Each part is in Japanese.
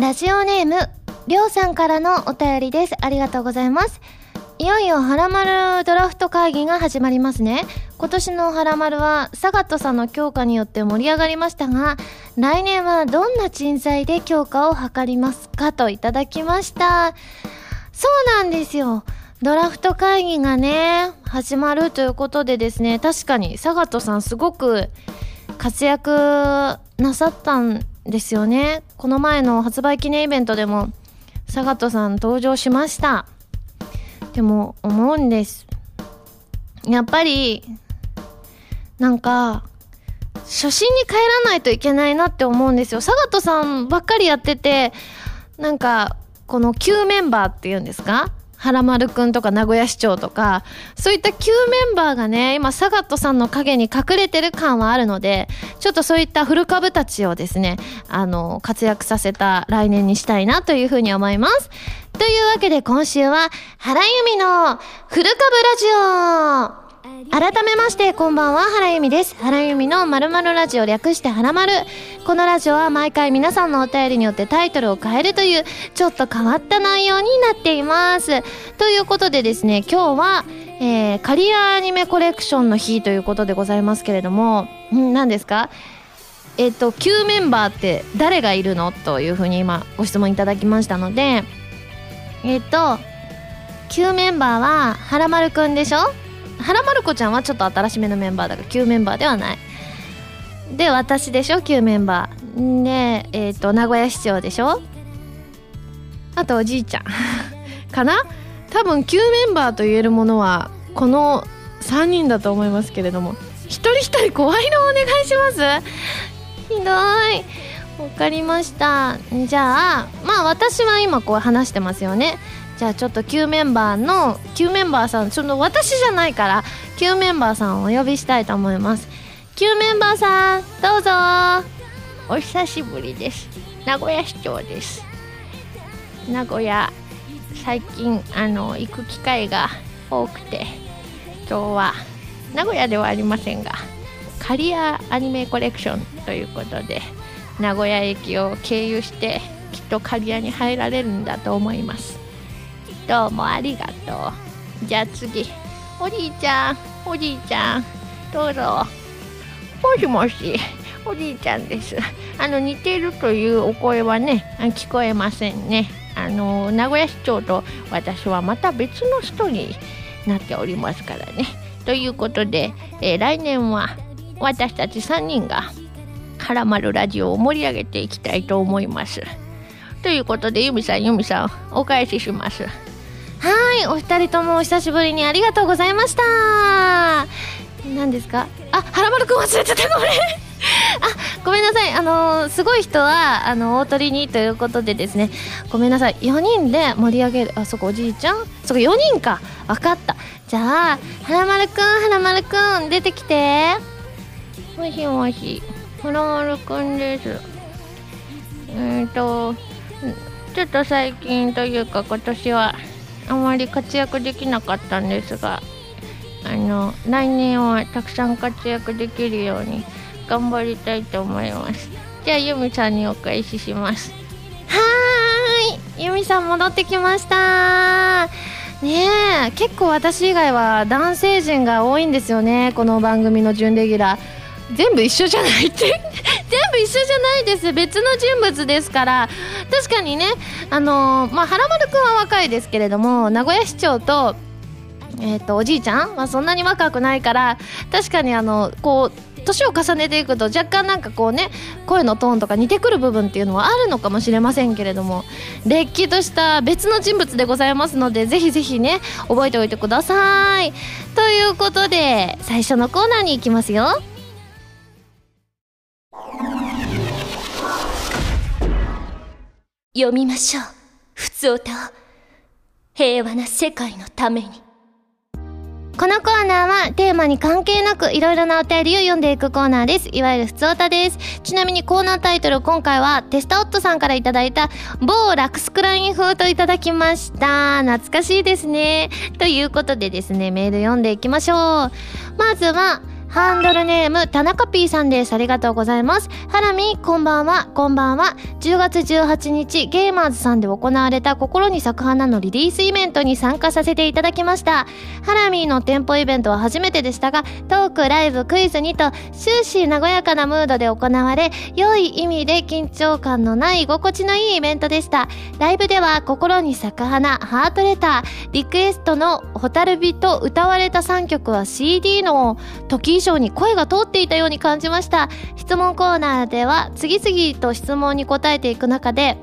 ラジオネーム、りょうさんからのお便りです。ありがとうございます。いよいよハラマルドラフト会議が始まりますね。今年のハラマルはサガットさんの強化によって盛り上がりましたが、来年はどんな人材で強化を図りますかといただきました。そうなんですよ。ドラフト会議がね、始まるということでですね、確かにサガットさんすごく活躍なさったんですよね。この前の発売記念イベントでもサガットさん登場しました。でも思うんです。やっぱり、なんか、初心に帰らないといけないなって思うんですよ。サガットさんばっかりやってて、なんか、この旧メンバーっていうんですか？原丸くんとか名古屋市長とか、そういった旧メンバーがね、今、サガットさんの陰に隠れてる感はあるので、ちょっとそういった古株たちをですね、あの、活躍させた来年にしたいなというふうに思います。というわけで今週は、原由美の古株ラジオ改めまして、こんばんは、原由美です。原由美の〇〇ラジオ略して原丸。このラジオは毎回皆さんのお便りによってタイトルを変えるという、ちょっと変わった内容になっています。ということでですね、今日は、えー、カリアアニメコレクションの日ということでございますけれども、ん何ですか？えっ、と、旧メンバーって誰がいるの？というふうに今ご質問いただきましたので、えっ、と、旧メンバーは、原丸くんでしょ？原丸子ちゃんはちょっと新しめのメンバーだから旧メンバーではない。で私でしょ？旧メンバー。でえっ、と名古屋市長でしょ？あとおじいちゃん。かな？多分旧メンバーと言えるものはこの3人だと思いますけれども。一人一人声色お願いします。ひどい。わかりました。じゃあまあ私は今こう話してますよね。じゃあちょっと旧メンバーの旧メンバーさんその私じゃないから旧メンバーさんをお呼びしたいと思います。旧メンバーさんどうぞ。お久しぶりです。名古屋市長です。名古屋最近あの行く機会が多くて今日は名古屋ではありませんがカリアアニメコレクションということで名古屋駅を経由してきっとカリアに入られるんだと思います。どうもありがとう。じゃあ次。おじいちゃん。おじいちゃん。どうぞ。もしもし。おじいちゃんです。あの似ているというお声はね聞こえませんね。あの名古屋市長と私はまた別の人になっておりますからね。ということで、えー、来年は私たち3人が絡まるラジオを盛り上げていきたいと思います。ということで由美さん由美さんお返しします。はいお二人ともお久しぶりにありがとうございました。何ですか？あ原丸くん忘れてたごめん。あごめんなさい。あの、すごい人はあの大鳥にということでですね。ごめんなさい。4人で盛り上げる。あそこおじいちゃん？そこ4人か。分かった。じゃあ原丸くん原丸くん出てきて。もしもし原丸くんです。えっ、ー、とちょっと最近というか今年はあまり活躍できなかったんですがあの来年はたくさん活躍できるように頑張りたいと思います。じゃあ由美さんにお返しします。はーい。由美さん戻ってきました。ねえ結構私以外は男性陣が多いんですよねこの番組の準レギュラー。全部一緒じゃないって。一緒じゃないです。別の人物ですから。確かにねあのー、まあ原丸くんは若いですけれども名古屋市長とえーと、おじいちゃん、まあ、そんなに若くないから確かにあのこう年を重ねていくと若干なんかこうね声のトーンとか似てくる部分っていうのはあるのかもしれませんけれどもれっきとした別の人物でございますのでぜひぜひね覚えておいてください。ということで最初のコーナーに行きますよ。読みましょうふつおたを平和な世界のためにこのコーナーはテーマに関係なくいろいろなお便りを読んでいくコーナーです。いわゆるふつおたです。ちなみにコーナータイトル今回はテスタオットさんからいただいた某ラクスクライン風といただきました。懐かしいですね。ということでですね、メール読んでいきましょう。まずは、ハンドルネーム、田中 P さんです。ありがとうございます。ハラミ、こんばんは、こんばんは。10月18日、ゲーマーズさんで行われた心に咲く花のリリースイベントに参加させていただきました。ハラミーの店舗イベントは初めてでしたが、トーク、ライブ、クイズにと、終始和やかなムードで行われ、良い意味で緊張感のない居心地のいいイベントでした。ライブでは、心に咲く花、ハートレター、リクエストのホタルビと歌われた3曲は CD の時以上に声が通っていたように感じました。質問コーナーでは次々と質問に答えていく中で、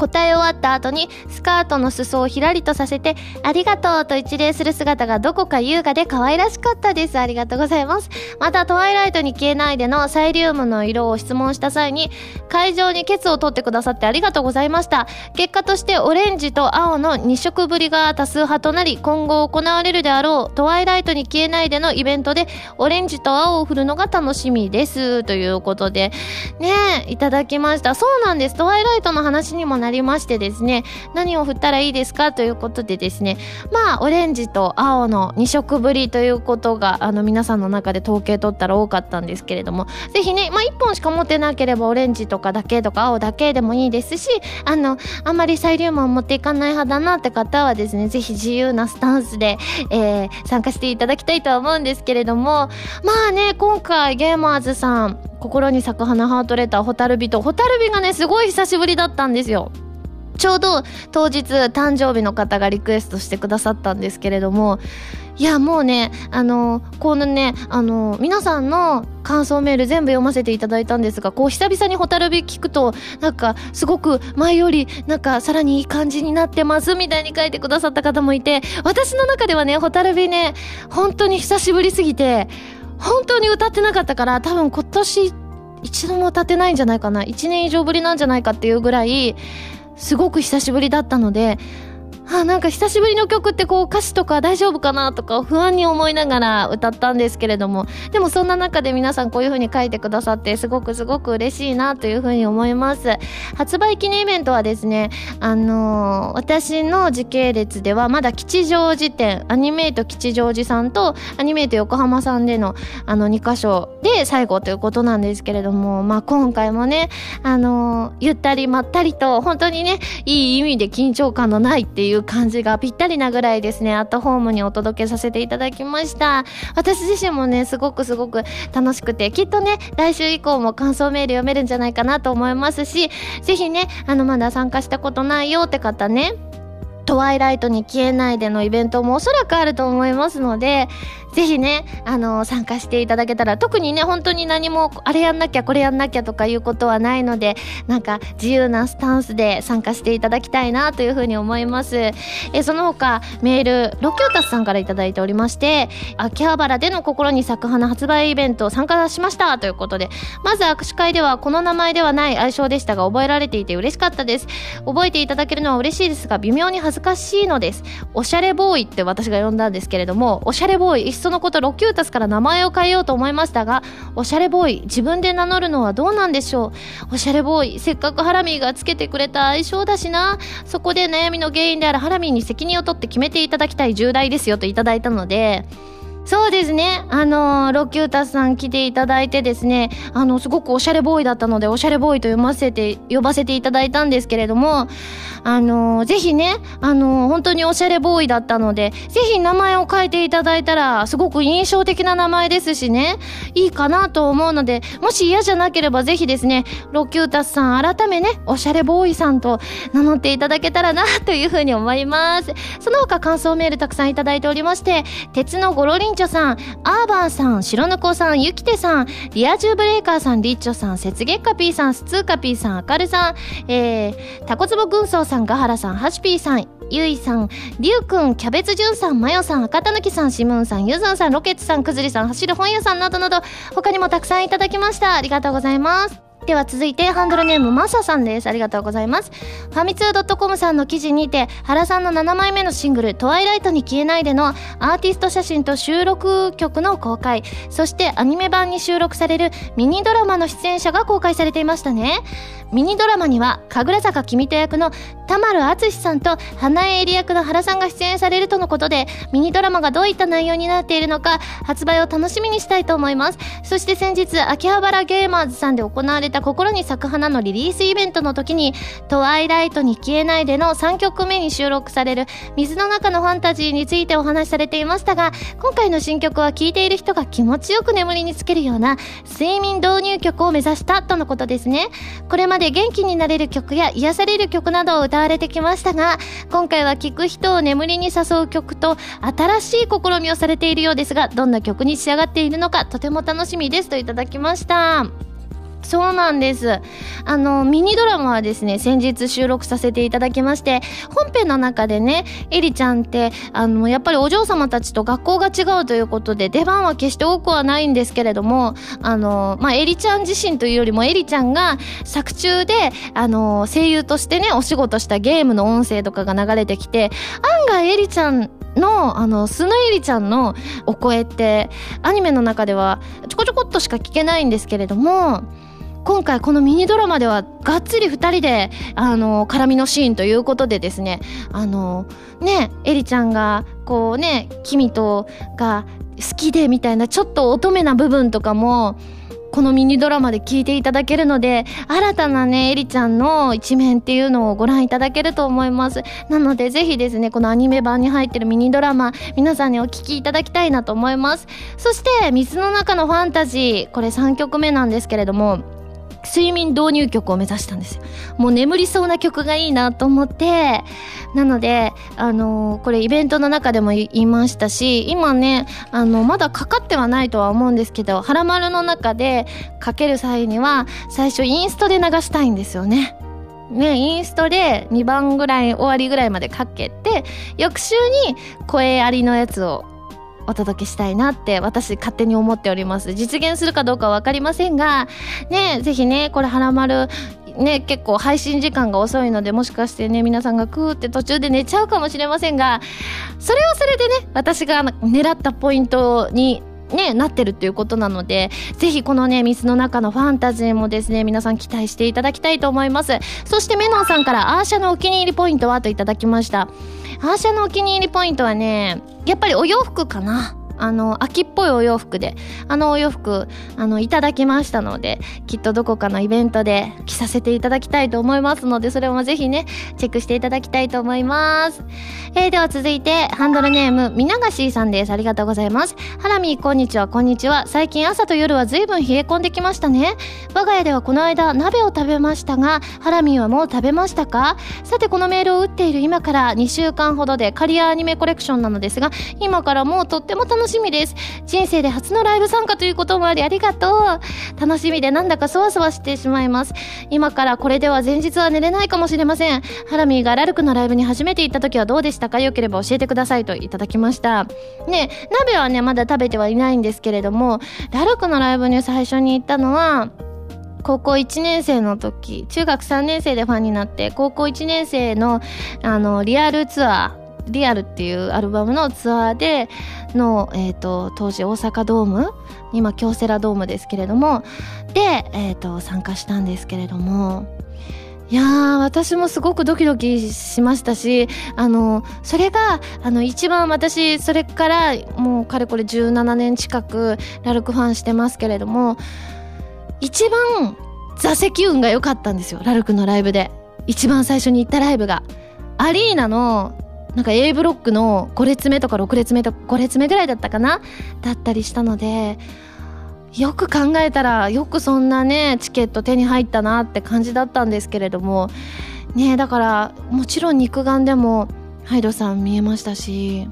答え終わった後にスカートの裾をひらりとさせてありがとうと一礼する姿がどこか優雅で可愛らしかったです。ありがとうございます。またトワイライトに消えないでのサイリウムの色を質問した際に会場にケツを取ってくださってありがとうございました。結果としてオレンジと青の2色ぶりが多数派となり今後行われるであろうトワイライトに消えないでのイベントでオレンジと青を振るのが楽しみです。ということでねいただきました。そうなんです。トワイライトの話にもなりましてですね何を振ったらいいですかということでですねまあオレンジと青の2色ぶりということがあの皆さんの中で統計取ったら多かったんですけれどもぜひね、まあ、1本しか持ってなければオレンジとかだけとか青だけでもいいですしあのあんまりサイリウムを持っていかない派だなって方はですねぜひ自由なスタンスで、えー参加していただきたいとは思うんですけれどもまあね今回ゲーマーズさん心に咲く花ハートレターホタルビとホタルビがねすごい久しぶりだったんですよ。ちょうど当日誕生日の方がリクエストしてくださったんですけれどもいやもうねあのこのねあの皆さんの感想メール全部読ませていただいたんですがこう久々にホタルビ聞くとなんかすごく前よりなんかさらにいい感じになってますみたいに書いてくださった方もいて私の中ではねホタルビね本当に久しぶりすぎて本当に歌ってなかったから多分今年一度も歌ってないんじゃないかな1年以上ぶりなんじゃないかっていうぐらいすごく久しぶりだったので、あ、なんか久しぶりの曲ってこう歌詞とか大丈夫かなとか不安に思いながら歌ったんですけれども、でもそんな中で皆さんこういう風に書いてくださってすごくすごく嬉しいなという風に思います。発売記念イベントはですね、あのー私の時系列ではまだ吉祥寺店、アニメイト吉祥寺さんとアニメイト横浜さんでのあの2箇所で最後ということなんですけれども、まあ今回もね、あのーゆったりまったりと本当にね、いい意味で緊張感のないっていう感じがぴったりなぐらいですね、アットホームにお届けさせていただきました。私自身もね、すごくすごく楽しくて、きっとね、来週以降も感想メール読めるんじゃないかなと思いますし、是非ね、あの、まだ参加したことないよって方ね、トワイライトに消えないでのイベントもおそらくあると思いますので、ぜひね、あの、参加していただけたら、特にね、本当に何も、あれやんなきゃ、これやんなきゃとかいうことはないので、なんか、自由なスタンスで参加していただきたいなというふうに思います。え、その他、メール、ロキュータスさんからいいておりまして、秋葉原での心に咲く花発売イベント参加しましたということで、まず握手会ではこの名前ではない愛称でしたが覚えられていて嬉しかったです。覚えていただけるのは嬉しいですが、微妙に恥ずかしいのです。おしゃれボーイって私が呼んだんですけれども、おしゃれボーイ、そのことロキュータスから名前を変えようと思いましたが、おしゃれボーイ、自分で名乗るのはどうなんでしょう？おしゃれボーイ、せっかくハラミーがつけてくれた愛称だしな。そこで悩みの原因であるハラミーに責任を取って決めていただきたい重大ですよといただいたので、そうですね。あのーロキュータスさん来ていただいてですね、あの、すごくおしゃれボーイだったので、おしゃれボーイと読ませて、呼ばせていただいたんですけれども、あのーぜひね、あのー本当におしゃれボーイだったので、ぜひ名前を変えていただいたら、すごく印象的な名前ですしね、いいかなと思うので、もし嫌じゃなければぜひですね、ロキュータスさん改めね、おしゃれボーイさんと名乗っていただけたらな、というふうに思います。その他感想メールたくさんいただいておりまして、鉄のゴロリンチョさん、アーバーさん、白ぬこさん、ゆきてさん、リア充ブレーカーさん、リッチョさん、雪月花 P さん、スツーカ P さん、あかるさん、えー、タコツボ軍曹さん、ガハラさん、ハシピーさん、ゆいさん、りゅうくん、キャベツじゅんさん、まよさん、赤たぬきさん、しむんさん、ゆずんさん、ロケッツさん、くずりさん、走る本屋さんなどなど、他にもたくさんいただきました。ありがとうございます。では続いてハンドルネームマサさんです。ありがとうございます。ファミツー .com さんの記事にて原さんの7枚目のシングル「トワイライトに消えないで」のアーティスト写真と収録曲の公開。そしてアニメ版に収録されるミニドラマの出演者が公開されていましたね。ミニドラマには神楽坂君と役の田丸淳さんと花江絵里役の原さんが出演されるとのことでミニドラマがどういった内容になっているのか発売を楽しみにしたいと思います。そして先日秋葉原ゲーマーズさんで行われた心に咲く花のリリースイベントの時に「トワイライトに消えないで」の3曲目に収録される水の中のファンタジーについてお話しされていましたが今回の新曲は聴いている人が気持ちよく眠りにつけるような睡眠導入曲を目指したとのことですね。これまで元気になれる曲や癒される曲などを歌われてきましたが今回は聴く人を眠りに誘う曲と新しい試みをされているようですがどんな曲に仕上がっているのかとても楽しみですといただきました。そうなんです。あの、ミニドラマはですね、先日収録させていただきまして、本編の中でね、エリちゃんって、あの、やっぱりお嬢様たちと学校が違うということで、出番は決して多くはないんですけれども、あの、まあ、エリちゃん自身というよりも、エリちゃんが作中で、あの、声優としてね、お仕事したゲームの音声とかが流れてきて、案外エリちゃんの、あの、スノエリちゃんのお声って、アニメの中ではちょこちょこっとしか聞けないんですけれども、今回このミニドラマではがっつり二人で、あの、絡みのシーンということでですね、あの、ね、エリちゃんが、こうね、君とが好きでみたいな、ちょっと乙女な部分とかも、このミニドラマで聞いていただけるので、新たなね、エリちゃんの一面っていうのをご覧いただけると思います。なので、ぜひですね、このアニメ版に入ってるミニドラマ、皆さんにお聞きいただきたいなと思います。そして、水の中のファンタジー、これ3曲目なんですけれども、睡眠導入曲を目指したんですよ。もう眠りそうな曲がいいなと思って、なので、あのー、これイベントの中でも言いましたし、今ね、あの、まだかかってはないとは思うんですけど、ハラマルの中でかける際には、最初インストで流したいんですよね。ね、インストで2番ぐらい、終わりぐらいまでかけて、翌週に声ありのやつをお届けしたいなって私勝手に思っております。実現するかどうかは分かりませんが、ね、ぜひね、これ、はらまる、ね、結構配信時間が遅いので、もしかしてね、皆さんがクーって途中で寝ちゃうかもしれませんが、それはそれでね、私が狙ったポイントにね、なってるっていうことなので、ぜひこのね、水の中のファンタジーもですね、皆さん期待していただきたいと思います。そしてメノンさんからアーシャのお気に入りポイントは？といただきました。アーシャのお気に入りポイントはね、やっぱりお洋服かな。あの、秋っぽいお洋服で、あのお洋服、あの、いただきましたので、きっとどこかのイベントで着させていただきたいと思いますので、それもぜひね、チェックしていただきたいと思います。えー、では続いて、ハンドルネーム、みながしーさんです。ありがとうございます。ハラミー、こんにちは、こんにちは。最近朝と夜は随分冷え込んできましたね。我が家ではこの間、鍋を食べましたが、ハラミーはもう食べましたか？さて、このメールを打っている今から2週間ほどで、カリアアニメコレクションなのですが、今からもうとっても楽しみです。人生で初のライブ参加ということもありありがとう。楽しみでなんだかそわそわしてしまいます。今からこれでは前日は寝れないかもしれません。ハラミーがラルクのライブに初めて行った時はどうでしたか？よければ教えてくださいといただきました。ね、鍋はね、まだ食べてはいないんですけれども、ラルクのライブに最初に行ったのは、高校1年生の時、中学3年生でファンになって、高校1年生の、あの、リアルツアー、リアルっていうアルバムのツアーでの、えーと、当時大阪ドーム今京セラドームですけれどもで、えーと、参加したんですけれどもいやー私もすごくドキドキしましたしあのそれがあの一番私それからもうかれこれ17年近くラルクファンしてますけれども一番座席運が良かったんですよラルクのライブで。一番最初に行ったライブが。アリーナのなんか A ブロックの5列目とか6列目とか5列目ぐらいだったかな？だったりしたのでよく考えたらよくそんなねチケット手に入ったなって感じだったんですけれども。ねだからもちろん肉眼でもハイドさん見えましたし。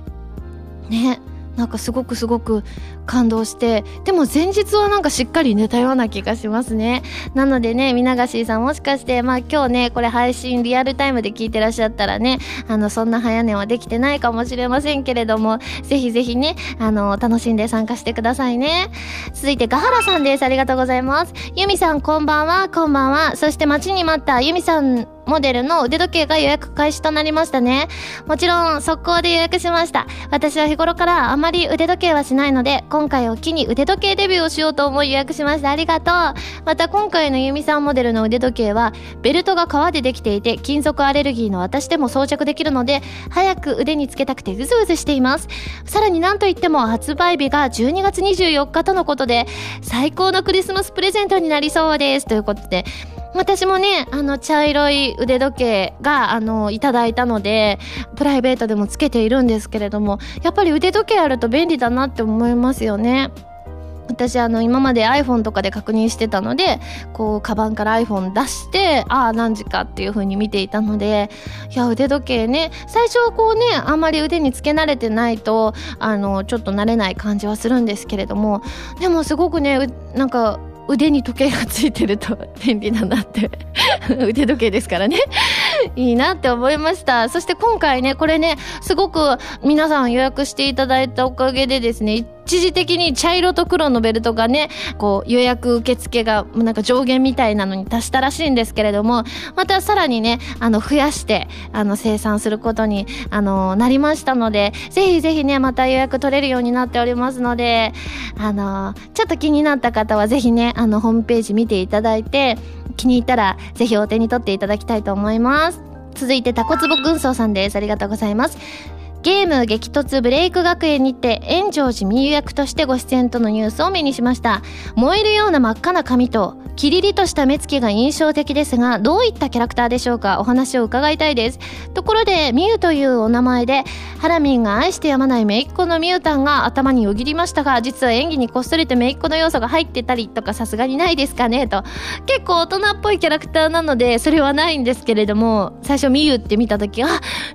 ねなんかすごくすごく感動してでも前日はなんかしっかり寝たような気がしますね。なのでねみながしーさんもしかしてまあ今日ねこれ配信リアルタイムで聞いてらっしゃったらねあのそんな早寝はできてないかもしれませんけれどもぜひぜひねあの楽しんで参加してくださいね。続いてガハラさんです。ありがとうございます。ユミさんこんばんは。こんばんは。そして待ちに待ったユミさんモデルの腕時計が予約開始となりましたね。もちろん速攻で予約しました。私は日頃からあまり腕時計はしないので、今回を機に腕時計デビューをしようと思い予約しました。ありがとう。また今回のユミさんモデルの腕時計は、ベルトが革でできていて、金属アレルギーの私でも装着できるので、早く腕につけたくてうずうずしています。さらになんといっても発売日が12月24日とのことで、最高のクリスマスプレゼントになりそうです。ということで、私もね、あの、茶色い腕時計が、あの、いただいたので、プライベートでもつけているんですけれども、やっぱり腕時計あると便利だなって思いますよね。私あの今まで iPhone とかで確認してたのでこうカバンから iPhone 出してああ何時かっていう風に見ていたのでいや腕時計ね最初はこうねあんまり腕につけ慣れてないとあのちょっと慣れない感じはするんですけれどもでもすごくねなんか腕に時計がついてると便利だなって。腕時計ですからね。いいなって思いました。そして今回ねこれねすごく皆さん予約していただいたおかげでですね一時的に茶色と黒のベルトがね、こう予約受付がなんか上限みたいなのに達したらしいんですけれども、またさらにね、あの増やして、あの生産することに、あの、なりましたので、ぜひぜひね、また予約取れるようになっておりますので、あの、ちょっと気になった方はぜひね、あの、ホームページ見ていただいて、気に入ったらぜひお手に取っていただきたいと思います。続いてタコツボ軍曹さんです。ありがとうございます。ゲーム激突ブレイク学園にて炎上寺美優役としてご出演とのニュースを目にしました。燃えるような真っ赤な髪とキリリとした目つきが印象的ですがどういったキャラクターでしょうか？お話を伺いたいです。ところでミユというお名前でハラミンが愛してやまない姪っ子のミユタンが頭によぎりましたが実は演技にこっそりと姪っ子の要素が入ってたりとかさすがにないですかねと。結構大人っぽいキャラクターなのでそれはないんですけれども最初ミユって見た時あ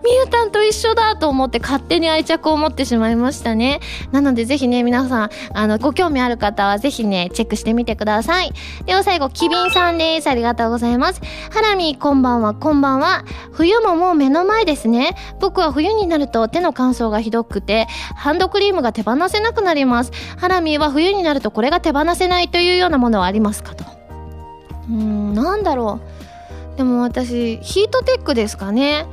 ミユタンと一緒だと思って勝手に愛着を持ってしまいましたね。なのでぜひね皆さんあのご興味ある方はぜひねチェックしてみてください。では最後キビンさんです。ありがとうございます。ハラミこんばんは。こんばんは。冬ももう目の前ですね。僕は冬になると手の乾燥がひどくてハンドクリームが手放せなくなります。ハラミは冬になるとこれが手放せないというようなものはありますかと。うーんなんだろう。でも私ヒートテックですかね。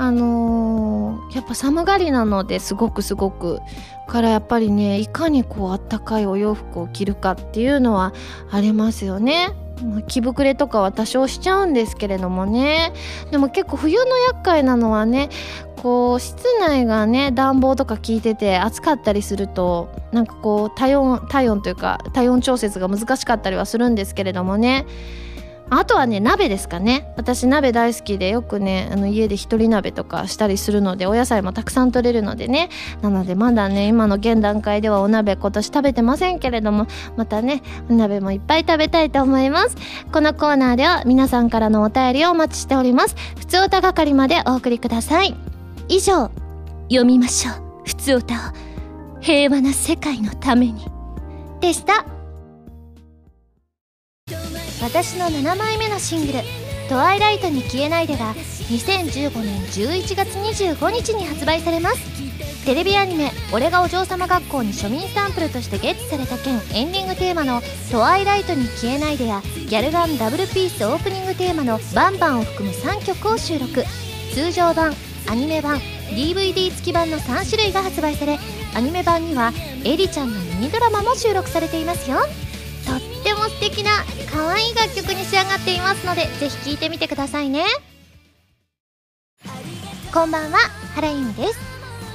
あのー、やっぱ寒がりなのですごくすごく。からやっぱりねいかにこうあったかいお洋服を着るかっていうのはありますよね。着膨れとかは多少しちゃうんですけれどもね。でも結構冬の厄介なのはねこう室内がね暖房とか効いてて暑かったりするとなんかこう体温体温というか体温調節が難しかったりはするんですけれどもね。あとはね鍋ですかね。私鍋大好きでよくねあの家で一人鍋とかしたりするのでお野菜もたくさん取れるのでね。なのでまだね今の現段階ではお鍋今年食べてませんけれどもまたねお鍋もいっぱい食べたいと思います。このコーナーでは皆さんからのお便りをお待ちしております。ふつおた係までお送りください。以上読みましょう。ふつおたを平和な世界のために。でした。私の7枚目のシングル「トワイライトに消えないで」が2015年11月25日に発売されます。テレビアニメ「俺がお嬢様学校」に庶民サンプルとしてゲットされた件エンディングテーマの「トワイライトに消えないで」やギャルガンダブルピースオープニングテーマの「バンバン」を含む3曲を収録。通常版アニメ版 DVD 付き版の3種類が発売されアニメ版にはエリちゃんのミニドラマも収録されていますよ。っても素敵な可愛い楽曲に仕上がっていますのでぜひ聴いてみてくださいね。こんばんは原由美です。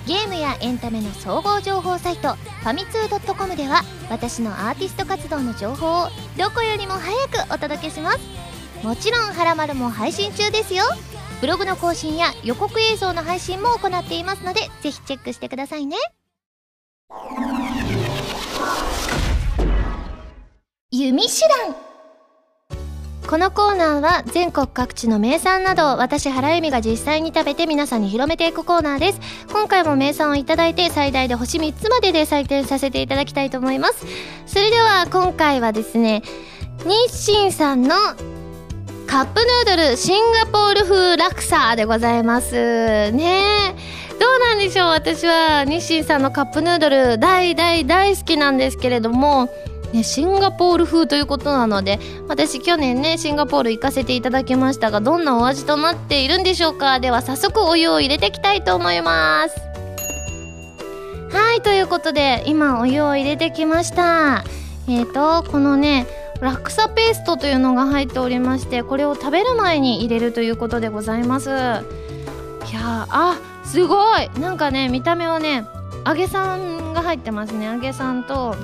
ゲームやエンタメの総合情報サイトファミツー .com では私のアーティスト活動の情報をどこよりも早くお届けします。もちろん「はらまる」も配信中ですよ。ブログの更新や予告映像の配信も行っていますのでぜひチェックしてくださいね。弓手段。このコーナーは全国各地の名産などを私原由美が実際に食べて皆さんに広めていくコーナーです。今回も名産をいただいて最大で星3つまでで採点させていただきたいと思います。それでは今回はですね日清さんのカップヌードルシンガポール風ラクサでございます。ねどうなんでしょう？私は日清さんのカップヌードル大大大好きなんですけれどもね、シンガポール風ということなので私去年ねシンガポール行かせていただきましたがどんなお味となっているんでしょうか？では早速お湯を入れていきたいと思います。はいということで今お湯を入れてきました。えーとこのねラクサペーストというのが入っておりましてこれを食べる前に入れるということでございます。いやあすごい！なんかね見た目はね揚げさんが入ってますね。揚げさんと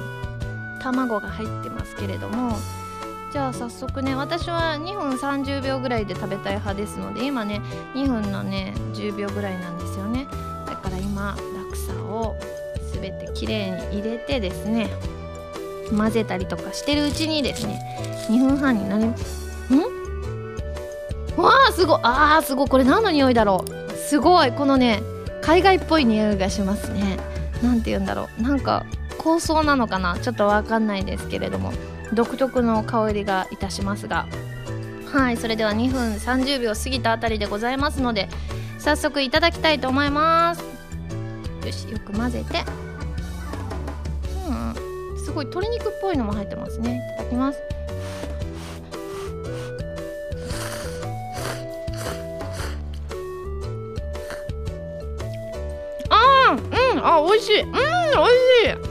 卵が入ってますけれどもじゃあ早速ね私は2分30秒ぐらいで食べたい派ですので今ね2分のね10秒ぐらいなんですよね。だから今ラクサを全てきれいに入れてですね混ぜたりとかしてるうちにですね2分半になりん？わあすごいあーすごいこれ何の匂いだろう。すごいこのね海外っぽい匂いがしますね。何て言うんだろう。なんか香草なのかな？ちょっとわかんないですけれども。独特の香りがいたしますが。はいそれでは2分30秒過ぎたあたりでございますので早速いただきたいと思います。よしよく混ぜて。うんすごい鶏肉っぽいのも入ってますね。いただきます。あーうんあ美味しい。うん美味しい。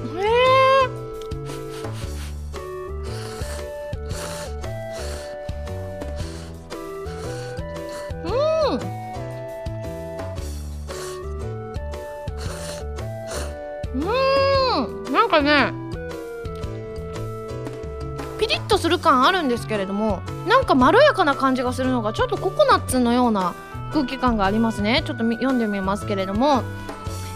感あるんですけれどもなんかまろやかな感じがするのがちょっとココナッツのような空気感がありますね。ちょっと読んでみますけれども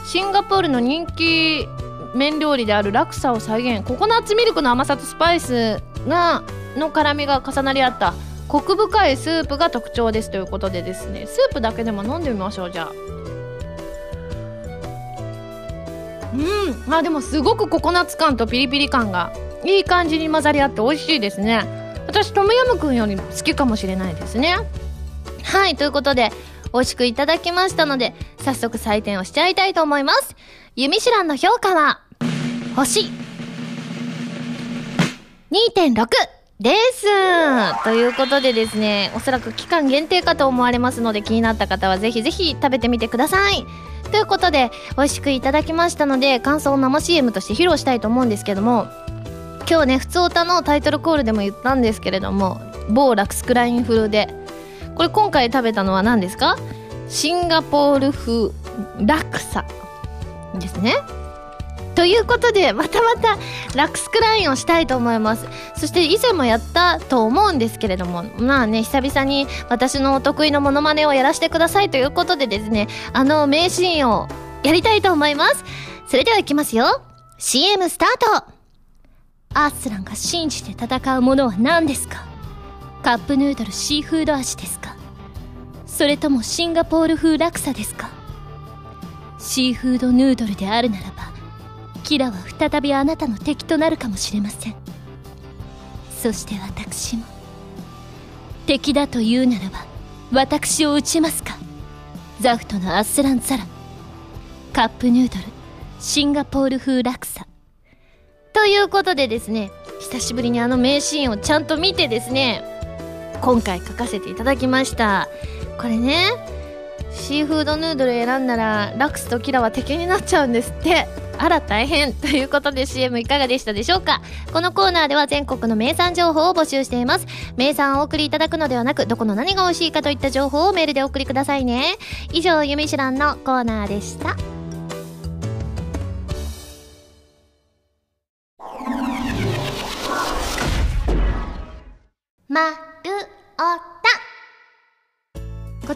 シンガポールの人気麺料理であるラクサを再現。ココナッツミルクの甘さとスパイスがの辛みが重なり合ったコク深いスープが特徴ですということでですね。スープだけでも飲んでみましょうじゃあ。うん。まあでもすごくココナッツ感とピリピリ感がいい感じに混ざり合って美味しいですね。私トムヤムクンより好きかもしれないですね。はいということで美味しくいただきましたので早速採点をしちゃいたいと思います。ユミシランの評価は星。2.6です。ということでですねおそらく期間限定かと思われますので気になった方はぜひぜひ食べてみてください。ということで美味しくいただきましたので感想を生 CM として披露したいと思うんですけども今日ね普通歌のタイトルコールでも言ったんですけれども某ラクスクライン風で。これ今回食べたのは何ですか？シンガポール風ラクサですね。ということでまたまたラックスクラインをしたいと思います。そして以前もやったと思うんですけれどもまあね久々に私のお得意のモノマネをやらせてくださいということでですねあの名シーンをやりたいと思います。それではいきますよ。CM スタートアースランが信じて戦うものは何ですか？カップヌードルシーフード味ですか？それともシンガポール風ラクサですか？シーフードヌードルであるならばキラは再びあなたの敵となるかもしれません。そして私も敵だというならば私を撃ちますか？ザフトのアスランザラカップヌードルシンガポール風ラクサということでですね久しぶりにあの名シーンをちゃんと見てですね今回書かせていただきました。これねシーフードヌードル選んだらラクスとキラは敵になっちゃうんですって。あら大変ということで CM いかがでしたでしょうか？このコーナーでは全国の名産情報を募集しています。名産をお送りいただくのではなくどこの何が美味しいかといった情報をメールでお送りくださいね。以上ゆみしらんのコーナーでした。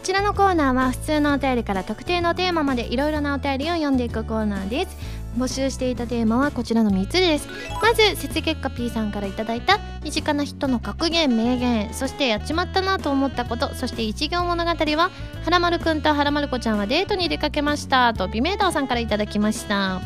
ちらのコーナーは普通のお便りから特定のテーマまでいろいろなお便りを読んでいくコーナーです。募集していたテーマはこちらの3つです。まず節結果 P さんからいただいた身近な人の格言名言そしてやっちまったなと思ったことそして一行物語ははらまるくんとはらまる子ちゃんはデートに出かけましたと美メーターさんからいただきました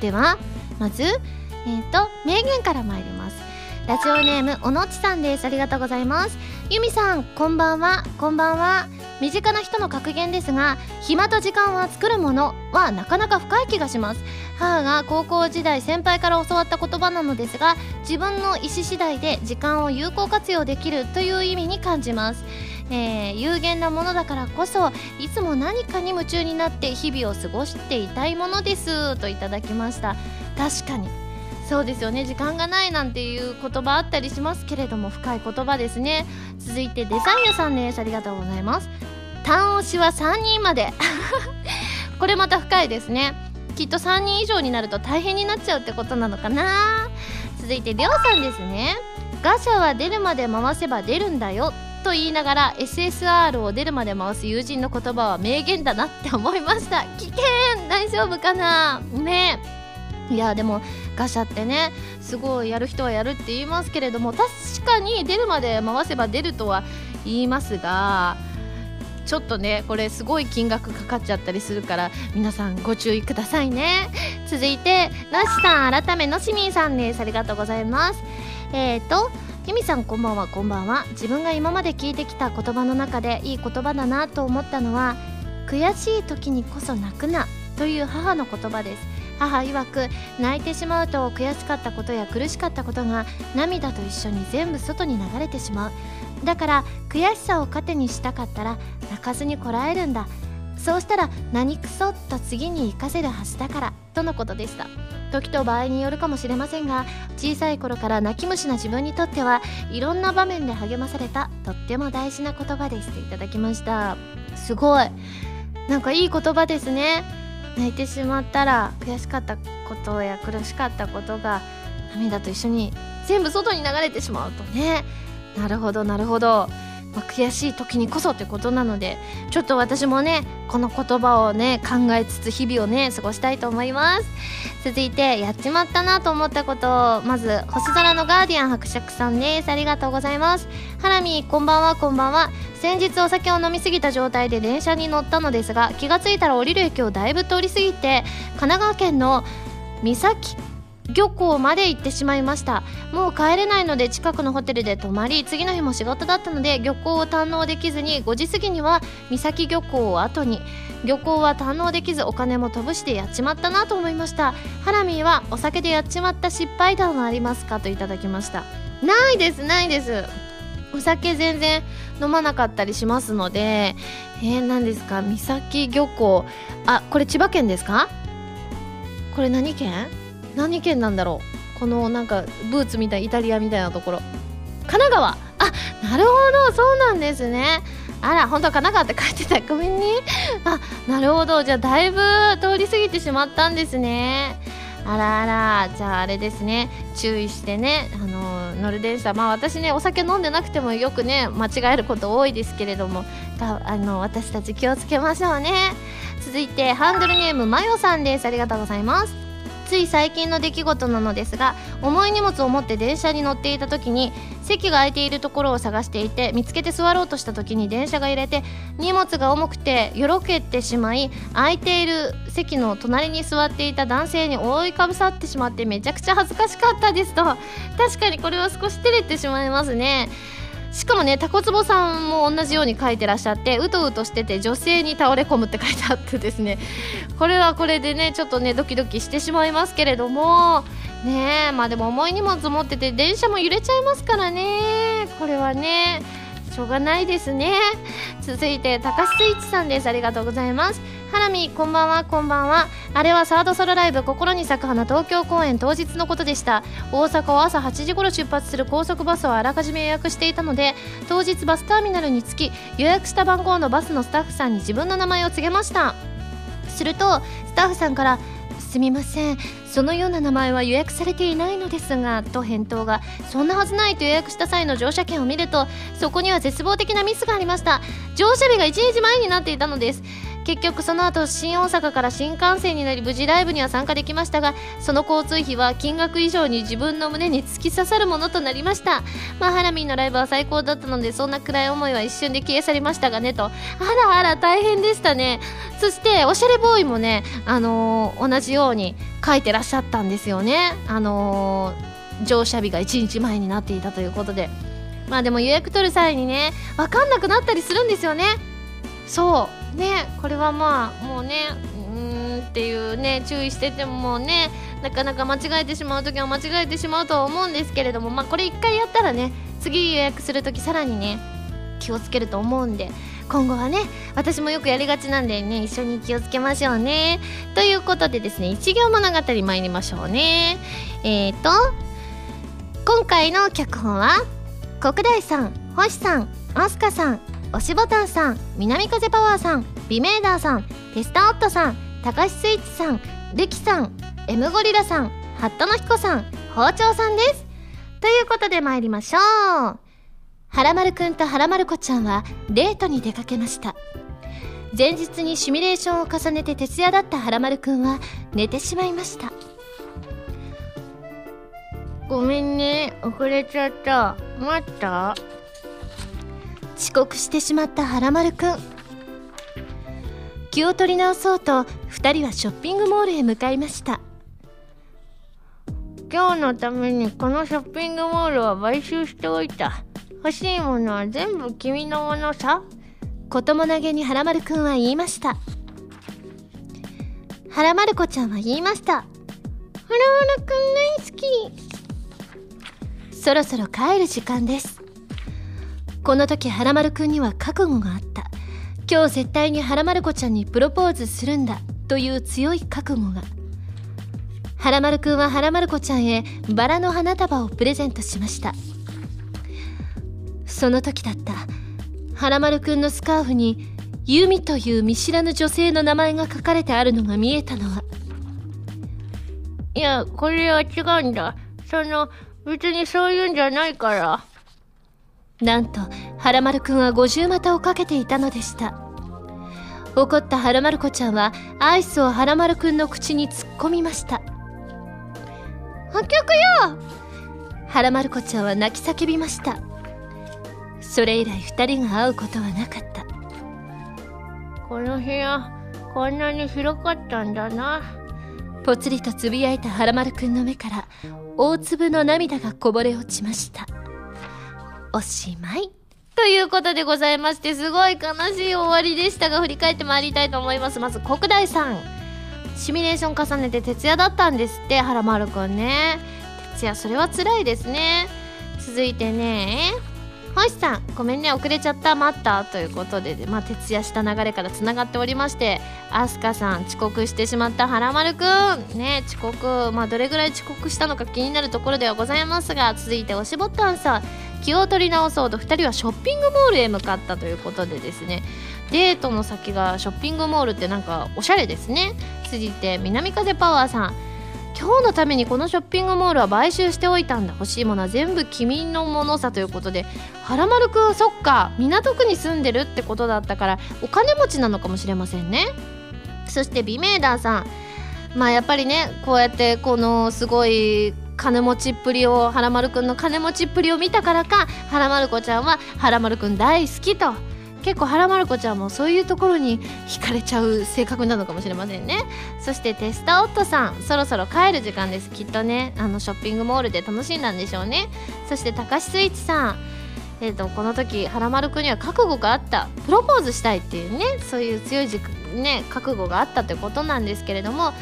ではまずえっ、ー、と名言から参ります。ラジオネームおのちさんです。ありがとうございます。ゆみさんこんばんは。こんばんは。身近な人の格言ですが暇と時間は作るものはなかなか深い気がします。母が高校時代先輩から教わった言葉なのですが自分の意思次第で時間を有効活用できるという意味に感じます。えー、有限なものだからこそいつも何かに夢中になって日々を過ごしていたいものです。といただきました。確かに。そうですよね。時間がないなんていう言葉あったりしますけれども深い言葉ですね。続いてデザイアさんですありがとうございます。単押しは3人まで。これまた深いですね。きっと3人以上になると大変になっちゃうってことなのかな。続いてりょうさんですね。ガシャは出るまで回せば出るんだよ。と言いながら SSR を出るまで回す友人の言葉は名言だなって思いました。危険。大丈夫かな？ね。いやでもガシャってねすごいやる人はやるって言いますけれども確かに出るまで回せば出るとは言いますがちょっとねこれすごい金額かかっちゃったりするから皆さんご注意くださいね。続いてなしさん改めのしみんさんです。ありがとうございます。えっ、ー、とゆみさんこんばんは。こんばんは。自分が今まで聞いてきた言葉の中でいい言葉だなと思ったのは悔しい時にこそ泣くなという母の言葉です。母曰く泣いてしまうと悔しかったことや苦しかったことが涙と一緒に全部外に流れてしまう。だから悔しさを糧にしたかったら泣かずにこらえるんだ。そうしたら何くそっと次に生かせるはずだからとのことでした。時と場合によるかもしれませんが小さい頃から泣き虫な自分にとってはいろんな場面で励まされたとっても大事な言葉ですといただきました。すごい。なんかいい言葉ですね。泣いてしまったら悔しかったことや苦しかったことが涙と一緒に全部外に流れてしまうと。ね。なるほどなるほど、まあ、悔しい時にこそってことなのでちょっと私もねこの言葉をね考えつつ日々をね過ごしたいと思います。続いてやっちまったなと思ったことをまず星空のガーディアン伯爵さんです。ありがとうございます。ハラミこんばんはこんばんは。先日お酒を飲みすぎた状態で電車に乗ったのですが気がついたら降りる駅をだいぶ通り過ぎて神奈川県の三崎漁港まで行ってしまいました。もう帰れないので近くのホテルで泊まり次の日も仕事だったので漁港を堪能できずに5時過ぎには三崎漁港を後に。漁港は堪能できずお金も飛ぶしてやっちまったなと思いました。ハラミーはお酒でやっちまった失敗談はありますか？といただきました。ないですないです。お酒全然飲まなかったりしますので。えー、何ですか？三崎漁港。あこれ千葉県ですか？これ何県？何県なんだろう？このなんかブーツみたいイタリアみたいなところ。神奈川？あなるほどそうなんですね。あら本当は神奈川って書いてた。ごめんね。あなるほど。じゃあだいぶ通り過ぎてしまったんですね。あらあら。じゃああれですね。注意してね。あの乗る電車まあ私ねお酒飲んでなくてもよくね間違えること多いですけれども。あの私たち気をつけましょうね。続いてハンドルネームマヨさんです。ありがとうございます。つい最近の出来事なのですが重い荷物を持って電車に乗っていた時に席が空いているところを探していて見つけて座ろうとした時に電車が揺れて荷物が重くてよろけてしまい空いている席の隣に座っていた男性に覆いかぶさってしまってめちゃくちゃ恥ずかしかったですと。確かにこれは少し照れてしまいますね。しかもねタコツボさんも同じように書いてらっしゃってうとうとしてて女性に倒れ込むって書いてあってですね。これはこれでねちょっとねドキドキしてしまいますけれども。ねまあでも重い荷物持ってて電車も揺れちゃいますからね。これはね。しょうがないですね。続いて高須スイッチさんです。ありがとうございます。ハラミこんばんはこんばんは。あれはサードソロライブ心に咲く花東京公演当日のことでした。大阪を朝8時頃出発する高速バスをあらかじめ予約していたので当日バスターミナルに着き予約した番号のバスのスタッフさんに自分の名前を告げました。するとスタッフさんからすみません。そのような名前は予約されていないのですがと返答がそんなはずないと予約した際の乗車券を見るとそこには絶望的なミスがありました。乗車日が1日前になっていたのです。結局その後新大阪から新幹線になり無事ライブには参加できましたがその交通費は金額以上に自分の胸に突き刺さるものとなりました。まあハラミーのライブは最高だったのでそんな暗い思いは一瞬で消え去りましたがねと。あらあら大変でしたね。そしておしゃれボーイもねあのー、同じように書いてらっしゃったんですよね。あのー、乗車日が1日前になっていたということで。まあでも予約取る際にね分かんなくなったりするんですよね。そう。ねこれはまあもうねうーんっていうね注意しててもねなかなか間違えてしまう時は間違えてしまうとは思うんですけれどもまあこれ1回やったらね次予約する時さらにね気をつけると思うんで今後はね私もよくやりがちなんでね一緒に気をつけましょうね。ということでですね一行物語参りましょうね。えーと今回の脚本は国大さん星さんアスカさんおしぼたんさん南風パワーさんビメーダーさんテスタオットさんたかしスイッチさんルキさん M ゴリラさんハットの彦さん包丁さんです。ということで参りましょう。はらまるくんとはらまる子ちゃんはデートに出かけました。前日にシミュレーションを重ねて徹夜だったはらまるくんは寝てしまいました。ごめんね遅れちゃった。待った？遅刻してしまったはらまるくん。気を取り直そうと2人はショッピングモールへ向かいました。今日のためにこのショッピングモールは買収しておいた。欲しいものは全部君のものさ。ことも投げにはらまるくんは言いました。はらまる子ちゃんは言いました。はらまるくん大好き。そろそろ帰る時間ですこの時はらまるくんには覚悟があった。今日絶対にはらまる子ちゃんにプロポーズするんだという強い覚悟が。はらまるくんははらまる子ちゃんへバラの花束をプレゼントしました。その時だった。はらまるくんのスカーフにユミという見知らぬ女性の名前が書かれてあるのが見えたのは。いやこれは違うんだ。その別にそういうんじゃないから。なんとはらまるくんは五十股をかけていたのでした。怒ったはらまる子ちゃんはアイスをはらまるくんの口に突っ込みました。破局よ！はらまる子ちゃんは泣き叫びました。それ以来二人が会うことはなかった。この部屋こんなに広かったんだな。ぽつりとつぶやいたはらまるくんの目から大粒の涙がこぼれ落ちましたおしまい。ということでございましてすごい悲しい終わりでしたが振り返ってまいりたいと思います。まず国大さん。シミュレーション重ねて徹夜だったんですって原丸くんね。徹夜それは辛いですね。続いてね。星さんごめんね遅れちゃった待ったということで、まあ、徹夜した流れからつながっておりましてアスカさん遅刻してしまったはらまるくん。ね遅刻まあどれぐらい遅刻したのか気になるところではございますが続いておしぼったんさん気を取り直そうと2人はショッピングモールへ向かったということでですね。デートの先がショッピングモールってなんかおしゃれですね。続いて南風パワーさん。今日のためにこのショッピングモールは買収しておいたんだ。欲しいものは全部君のものさということではらまるくんそっか港区に住んでるってことだったからお金持ちなのかもしれませんね。そしてビメーダーさん。まあやっぱりねこうやってこのすごい金持ちっぷりをはらまるくんの金持ちっぷりを見たからかはらまる子ちゃんははらまるくん大好きと。結構はらまる子ちゃんもそういうところに惹かれちゃう性格なのかもしれませんね。そしてテスタオットさんそろそろ帰る時間です。きっとねあのショッピングモールで楽しんだんでしょうね。そしてたかしスイッチさんえーと、この時はらまるくんには覚悟があった。プロポーズしたいっていうねそういう強いね覚悟があったということなんですけれども。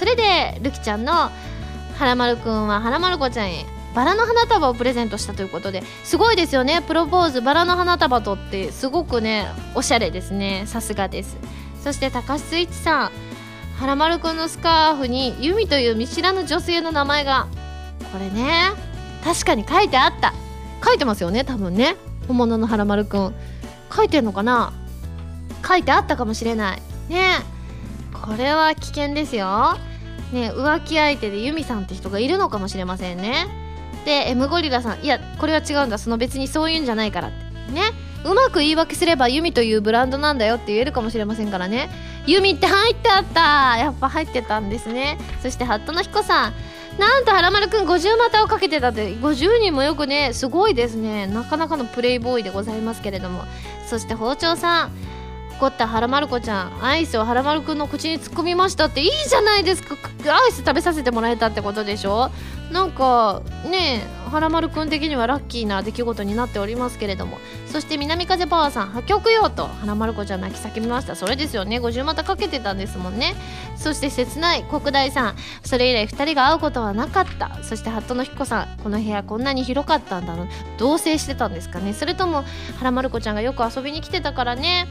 それでるきちゃんのはらまるくんははらまる子ちゃんへバラの花束をプレゼントしたということですごいですよね。プロポーズバラの花束とってすごくねおしゃれですね。さすがです。そして高橋スイッチさん。はらまるくんのスカーフにユミという見知らぬ女性の名前がこれね確かに書いてあった。書いてますよね多分ね。本物のはらまるくん。書いてんのかな？書いてあったかもしれない。ね。これは危険ですよ。ね浮気相手でユミさんって人がいるのかもしれませんね。で M ゴリラさんいやこれは違うんだその別にそういうんじゃないからって。ね。うまく言い訳すればユミというブランドなんだよって言えるかもしれませんからね。ユミって入ってあった。やっぱ入ってたんですね。そしてハットの彦さん。なんと原丸くん50股をかけてたって。50人もよくねすごいですね。なかなかのプレイボーイでございますけれども。そして包丁さん。怒った原丸子ちゃん。アイスを原丸くんの口に突っ込みましたって。いいじゃないですか。アイス食べさせてもらえたってことでしょ。なんかね原丸くん的にはラッキーな出来事になっておりますけれども。そして南風パワーさん破局よと。原丸子ちゃん泣き叫びました。それですよね。50股かけてたんですもんね。そして切ない国大さん。それ以来2人が会うことはなかった。そしてハットの彦さん。この部屋こんなに広かったんだろう同棲してたんですかね。それとも原丸子ちゃんがよく遊びに来てたからね。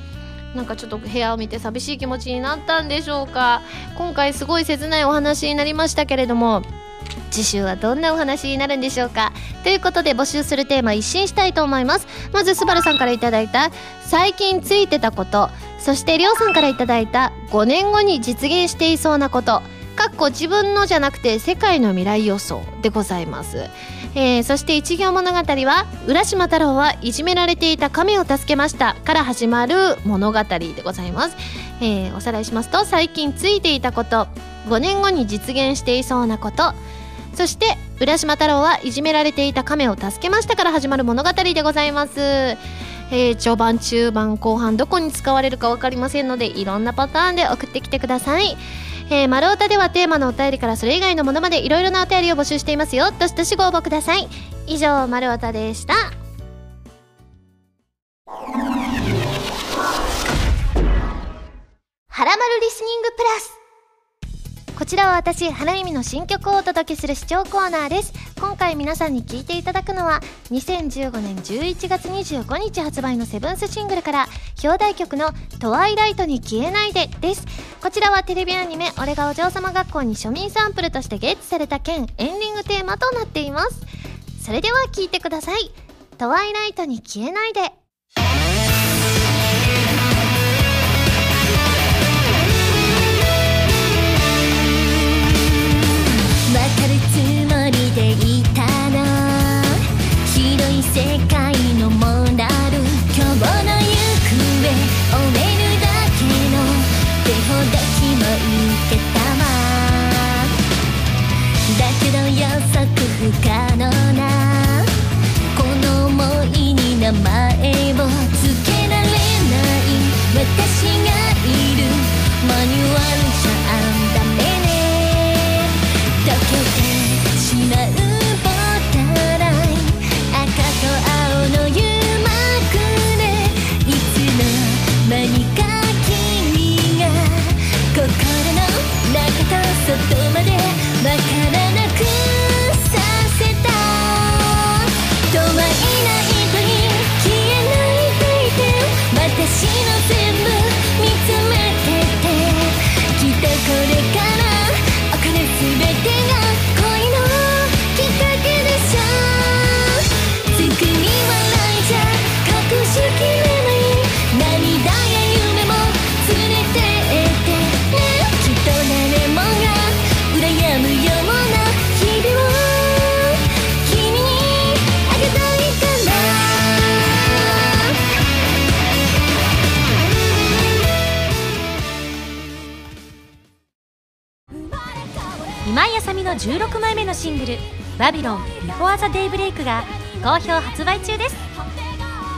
なんかちょっと部屋を見て寂しい気持ちになったんでしょうか。今回すごい切ないお話になりましたけれども。次週はどんなお話になるんでしょうか？ということで募集するテーマ一新したいと思います。まずスバルさんから頂いた最近ついてたことそしてりょうさんから頂いた5年後に実現していそうなことかっこ自分のじゃなくて世界の未来予想でございます、えー、そして一行物語は浦島太郎はいじめられていた亀を助けましたから始まる物語でございます、えー、おさらいしますと最近ついていたこと。5年後に実現していそうなこと。そして浦島太郎はいじめられていた亀を助けましたから始まる物語でございます。えー、序盤中盤後半どこに使われるか分かりませんのでいろんなパターンで送ってきてください。えー、丸太ではテーマのお便りからそれ以外のものまでいろいろなお便りを募集していますよ。どしどしご応募ください。以上丸太でした。はらまるリスニングプラス。こちらは私花耳の新曲をお届けする視聴コーナーです。今回皆さんに聴いていただくのは2015年11月25日発売のセブンスシングルから表題曲の「トワイライトに消えないで」です。こちらはテレビアニメ「俺がお嬢様学校」に庶民サンプルとしてゲットされた件エンディングテーマとなっています。それでは聴いてください「トワイライトに消えないで」16枚目のシングル「バビロン Before the Daybreak」が好評発売中です。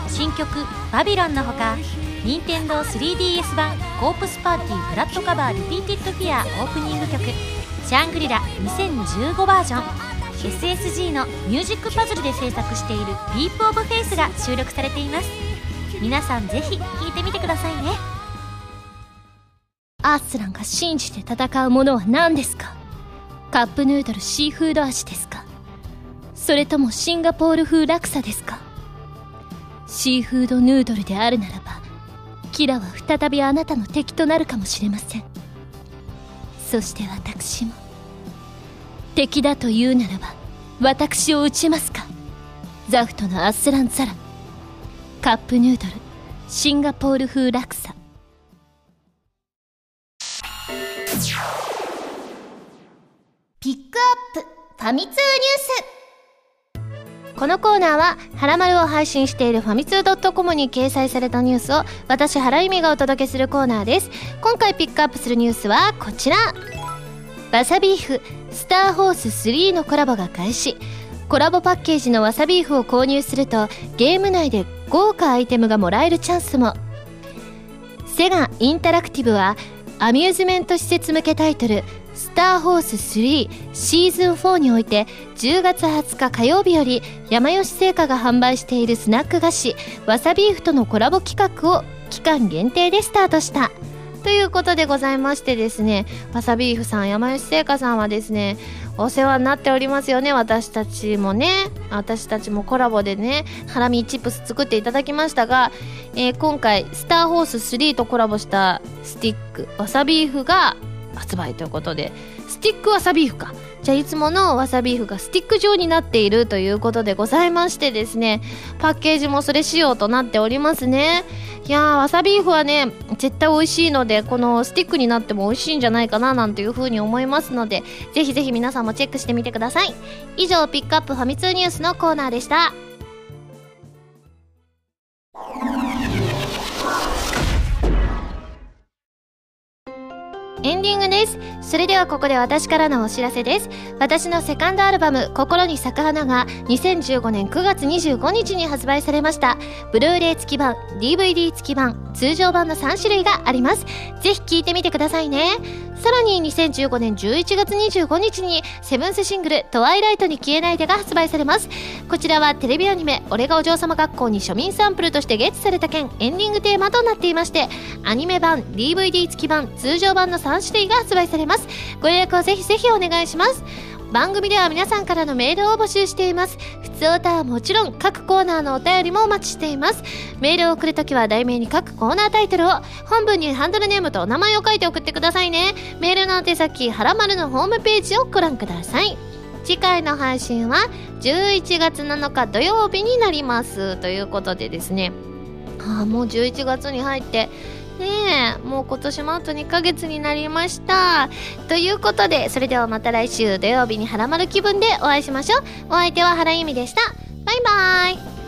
新曲「バビロン」のほか任天堂 3DS 版コープスパーティー Blood Covered Repeated Fear オープニング曲「シャングリラ2015バージョン」SSG のミュージックパズルで制作している「「ディープオブフェイスが収録されています。皆さんぜひ聴いてみてくださいね。アースランが信じて戦うものは何ですか？カップヌードルシーフード味ですか？それともシンガポール風ラクサですか？シーフードヌードルであるならばキラは再びあなたの敵となるかもしれません。そして私も敵だというならば私を撃ちますか？ザフトのアスランザラ。カップヌードルシンガポール風ラクピックアップファミ通ニュースこのコーナーは、はらまるを配信しているファミツー .com に掲載されたニュースを、私、原由美がお届けするコーナーです。今回ピックアップするニュースはこちら。わさビーフ、スターホース3のコラボが開始。コラボパッケージのわさビーフを購入すると、ゲーム内で豪華アイテムがもらえるチャンスも。セガインタラクティブは、アミューズメント施設向けタイトル、スターホース3シーズン4において10月20日火曜日より山吉製菓が販売しているスナック菓子わさビーフとのコラボ企画を期間限定でスタートしたということでございましてですねわさビーフさん山吉製菓さんはですねお世話になっておりますよね私たちもね。私たちもコラボでねハラミチップス作っていただきましたが、えー、今回スターホース3とコラボしたスティックわさビーフが発売ということでスティックわさビーフか。じゃあいつものわさビーフがスティック状になっているということでございましてですねパッケージもそれ仕様となっておりますね。いやーわさビーフはね絶対美味しいのでこのスティックになっても美味しいんじゃないかななんていう風に思いますのでぜひぜひ皆さんもチェックしてみてください。以上ピックアップファミ通ニュースのコーナーでした。エンディングです。それではここで私からのお知らせです。私のセカンドアルバム、心に咲く花が2015年9月25日に発売されました。ブルーレイ付き版、DVD 付き版、通常版の3種類があります。ぜひ聴いてみてくださいね。さらに2015年11月25日にセブンスシングル「トワイライトに消えないで」が発売されます。こちらはテレビアニメ「俺がお嬢様学校」に庶民サンプルとしてゲットされた件エンディングテーマとなっていましてアニメ版 DVD 付き版通常版の3種類が発売されます。ご予約をぜひぜひお願いします。番組では皆さんからのメールを募集しています。普通歌はもちろん各コーナーのお便りもお待ちしています。メールを送るときは題名に各コーナータイトルを、本文にハンドルネームとお名前を書いて送ってくださいね。メールの宛先、はらまるのホームページをご覧ください。次回の配信は11月7日土曜日になります。ということでですね。ああ、もう11月に入って、ね。えもう今年もあと2ヶ月になりました。ということでそれではまた来週土曜日にハラマル気分でお会いしましょう。お相手は原由美でした。バイバーイ。